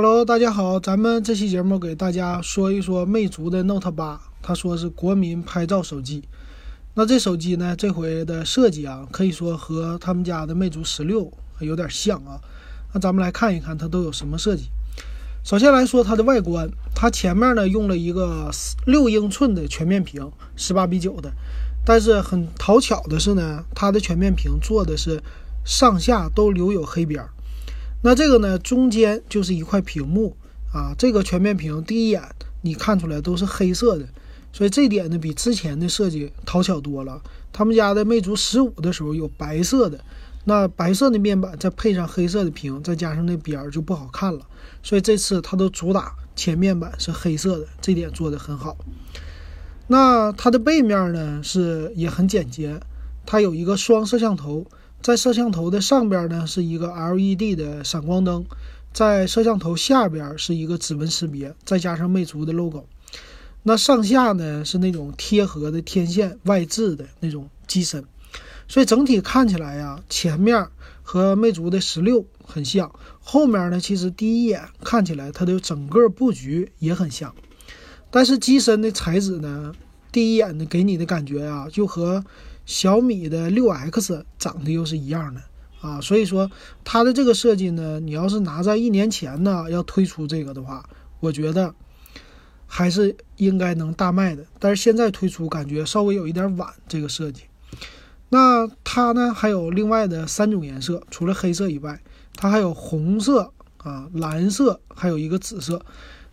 Hello，大家好，咱们这期节目给大家说一说魅族的 Note 八，他说是国民拍照手机。那这手机呢，这回的设计啊，可以说和他们家的魅族十六有点像啊。那咱们来看一看它都有什么设计。首先来说它的外观，它前面呢用了一个六英寸的全面屏，十八比九的。但是很讨巧的是呢，它的全面屏做的是上下都留有黑边儿。那这个呢，中间就是一块屏幕啊。这个全面屏第一眼你看出来都是黑色的，所以这点呢比之前的设计讨巧多了。他们家的魅族十五的时候有白色的，那白色的面板再配上黑色的屏，再加上那边儿就不好看了。所以这次它都主打前面板是黑色的，这点做的很好。那它的背面呢是也很简洁，它有一个双摄像头。在摄像头的上边呢是一个 LED 的闪光灯，在摄像头下边是一个指纹识别，再加上魅族的 logo。那上下呢是那种贴合的天线外置的那种机身，所以整体看起来呀，前面和魅族的十六很像，后面呢其实第一眼看起来它的整个布局也很像，但是机身的材质呢，第一眼的给你的感觉啊，就和。小米的六 X 长得又是一样的啊，所以说它的这个设计呢，你要是拿在一年前呢要推出这个的话，我觉得还是应该能大卖的。但是现在推出感觉稍微有一点晚，这个设计。那它呢还有另外的三种颜色，除了黑色以外，它还有红色啊、蓝色，还有一个紫色。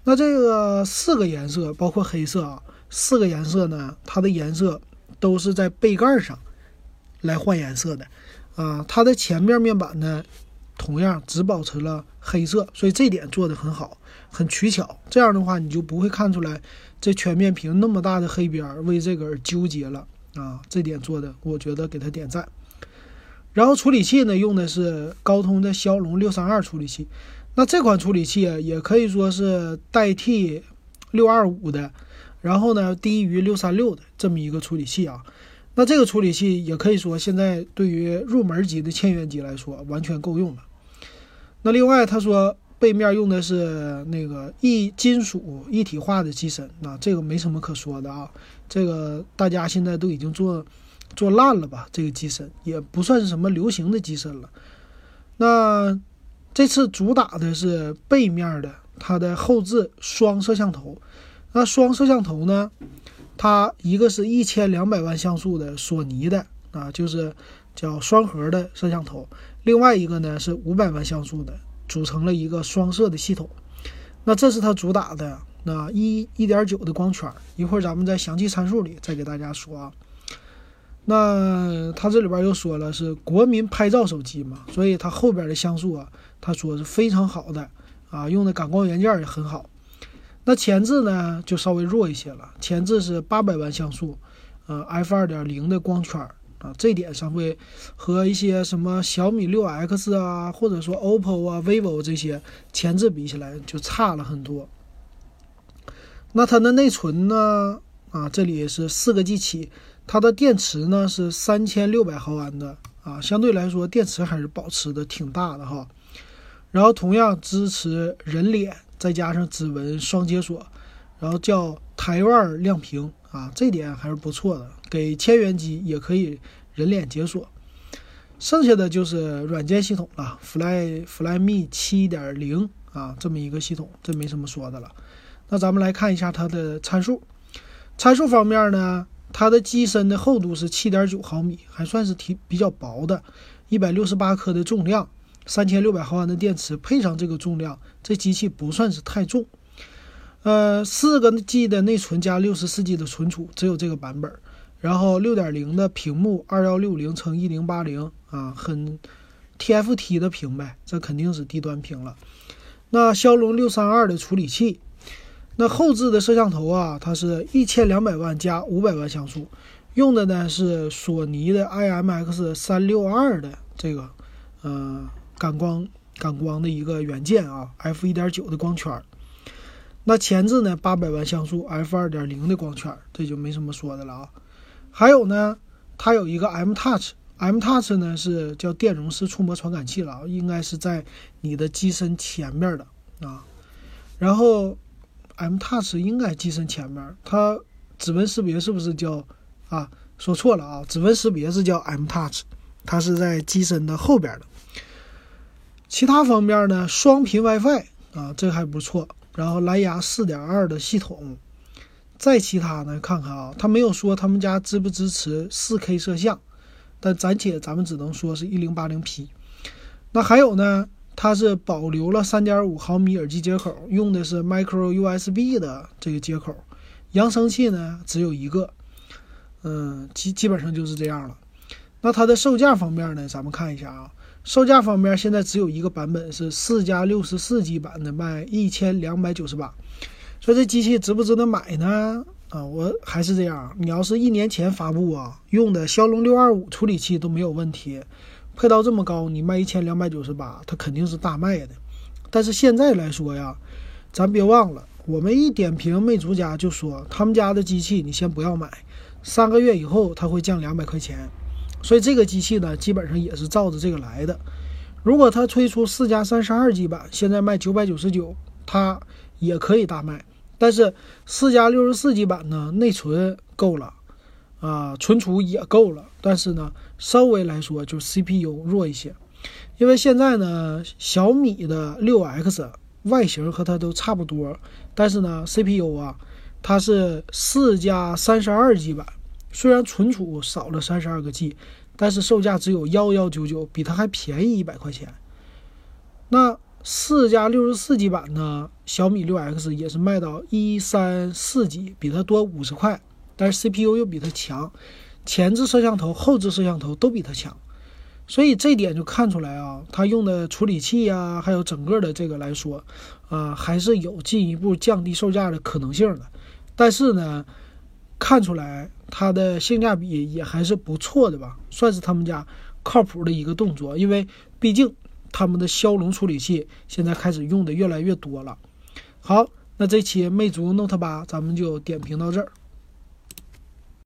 那这个四个颜色包括黑色啊，四个颜色呢，它的颜色。都是在背盖上来换颜色的，啊，它的前面面板呢，同样只保持了黑色，所以这点做的很好，很取巧。这样的话，你就不会看出来这全面屏那么大的黑边为这个而纠结了啊。这点做的，我觉得给他点赞。然后处理器呢，用的是高通的骁龙六三二处理器，那这款处理器，也可以说是代替六二五的。然后呢，低于六三六的这么一个处理器啊，那这个处理器也可以说现在对于入门级的千元机来说完全够用了。那另外他说背面用的是那个一金属一体化的机身，那这个没什么可说的啊，这个大家现在都已经做做烂了吧？这个机身也不算是什么流行的机身了。那这次主打的是背面的它的后置双摄像头。那双摄像头呢？它一个是一千两百万像素的索尼的啊，就是叫双核的摄像头；另外一个呢是五百万像素的，组成了一个双摄的系统。那这是它主打的那一一点九的光圈。一会儿咱们在详细参数里再给大家说啊。那它这里边又说了是国民拍照手机嘛，所以它后边的像素啊，他说是非常好的啊，用的感光元件也很好。那前置呢就稍微弱一些了，前置是八百万像素，呃，f 二点零的光圈啊，这点上会和一些什么小米六 X 啊，或者说 OPPO 啊、vivo 这些前置比起来就差了很多。那它的内存呢？啊，这里是四个 G 起，它的电池呢是三千六百毫安的啊，相对来说电池还是保持的挺大的哈。然后同样支持人脸。再加上指纹双解锁，然后叫台湾亮屏啊，这点还是不错的。给千元机也可以人脸解锁。剩下的就是软件系统了，Fly Flyme 七点零啊，这么一个系统，这没什么说的了。那咱们来看一下它的参数。参数方面呢，它的机身的厚度是七点九毫米，还算是挺比较薄的，一百六十八克的重量。三千六百毫安的电池配上这个重量，这机器不算是太重。呃，四个 G 的内存加六十四 G 的存储，只有这个版本。然后六点零的屏幕，二幺六零乘一零八零啊，很 TFT 的屏呗，这肯定是低端屏了。那骁龙六三二的处理器，那后置的摄像头啊，它是一千两百万加五百万像素，用的呢是索尼的 IMX 三六二的这个，呃。感光感光的一个元件啊，f 一点九的光圈，那前置呢八百万像素，f 二点零的光圈，这就没什么说的了啊。还有呢，它有一个 M Touch，M Touch 呢是叫电容式触摸传感器了，应该是在你的机身前面的啊。然后 M Touch 应该机身前面，它指纹识别是不是叫啊？说错了啊，指纹识别是叫 M Touch，它是在机身的后边的。其他方面呢，双频 WiFi 啊，这还不错。然后蓝牙4.2的系统，再其他呢，看看啊，他没有说他们家支不支持 4K 摄像，但暂且咱们只能说是 1080P。那还有呢，它是保留了3.5毫米耳机接口，用的是 Micro USB 的这个接口，扬声器呢只有一个。嗯，基基本上就是这样了。那它的售价方面呢？咱们看一下啊，售价方面现在只有一个版本是四加六十四 G 版的，卖一千两百九十八。说这机器值不值得买呢？啊，我还是这样，你要是一年前发布啊，用的骁龙六二五处理器都没有问题，配到这么高，你卖一千两百九十八，它肯定是大卖的。但是现在来说呀，咱别忘了，我们一点评魅族家就说他们家的机器你先不要买。三个月以后，它会降两百块钱，所以这个机器呢，基本上也是照着这个来的。如果它推出四加三十二 G 版，现在卖九百九十九，它也可以大卖。但是四加六十四 G 版呢，内存够了，啊，存储也够了，但是呢，稍微来说就 CPU 弱一些。因为现在呢，小米的六 X 外形和它都差不多，但是呢，CPU 啊。它是四加三十二 G 版，虽然存储少了三十二个 G，但是售价只有幺幺九九，比它还便宜一百块钱。那四加六十四 G 版呢？小米六 X 也是卖到一三四 G，比它多五十块，但是 CPU 又比它强，前置摄像头、后置摄像头都比它强，所以这点就看出来啊，它用的处理器呀，还有整个的这个来说，啊，还是有进一步降低售价的可能性的。但是呢，看出来它的性价比也还是不错的吧，算是他们家靠谱的一个动作。因为毕竟他们的骁龙处理器现在开始用的越来越多了。好，那这期魅族 Note 八咱们就点评到这儿。